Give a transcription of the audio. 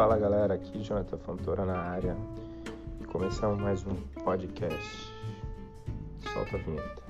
Fala galera, aqui Jonathan Fontoura na área e começamos mais um podcast. Solta a vinheta.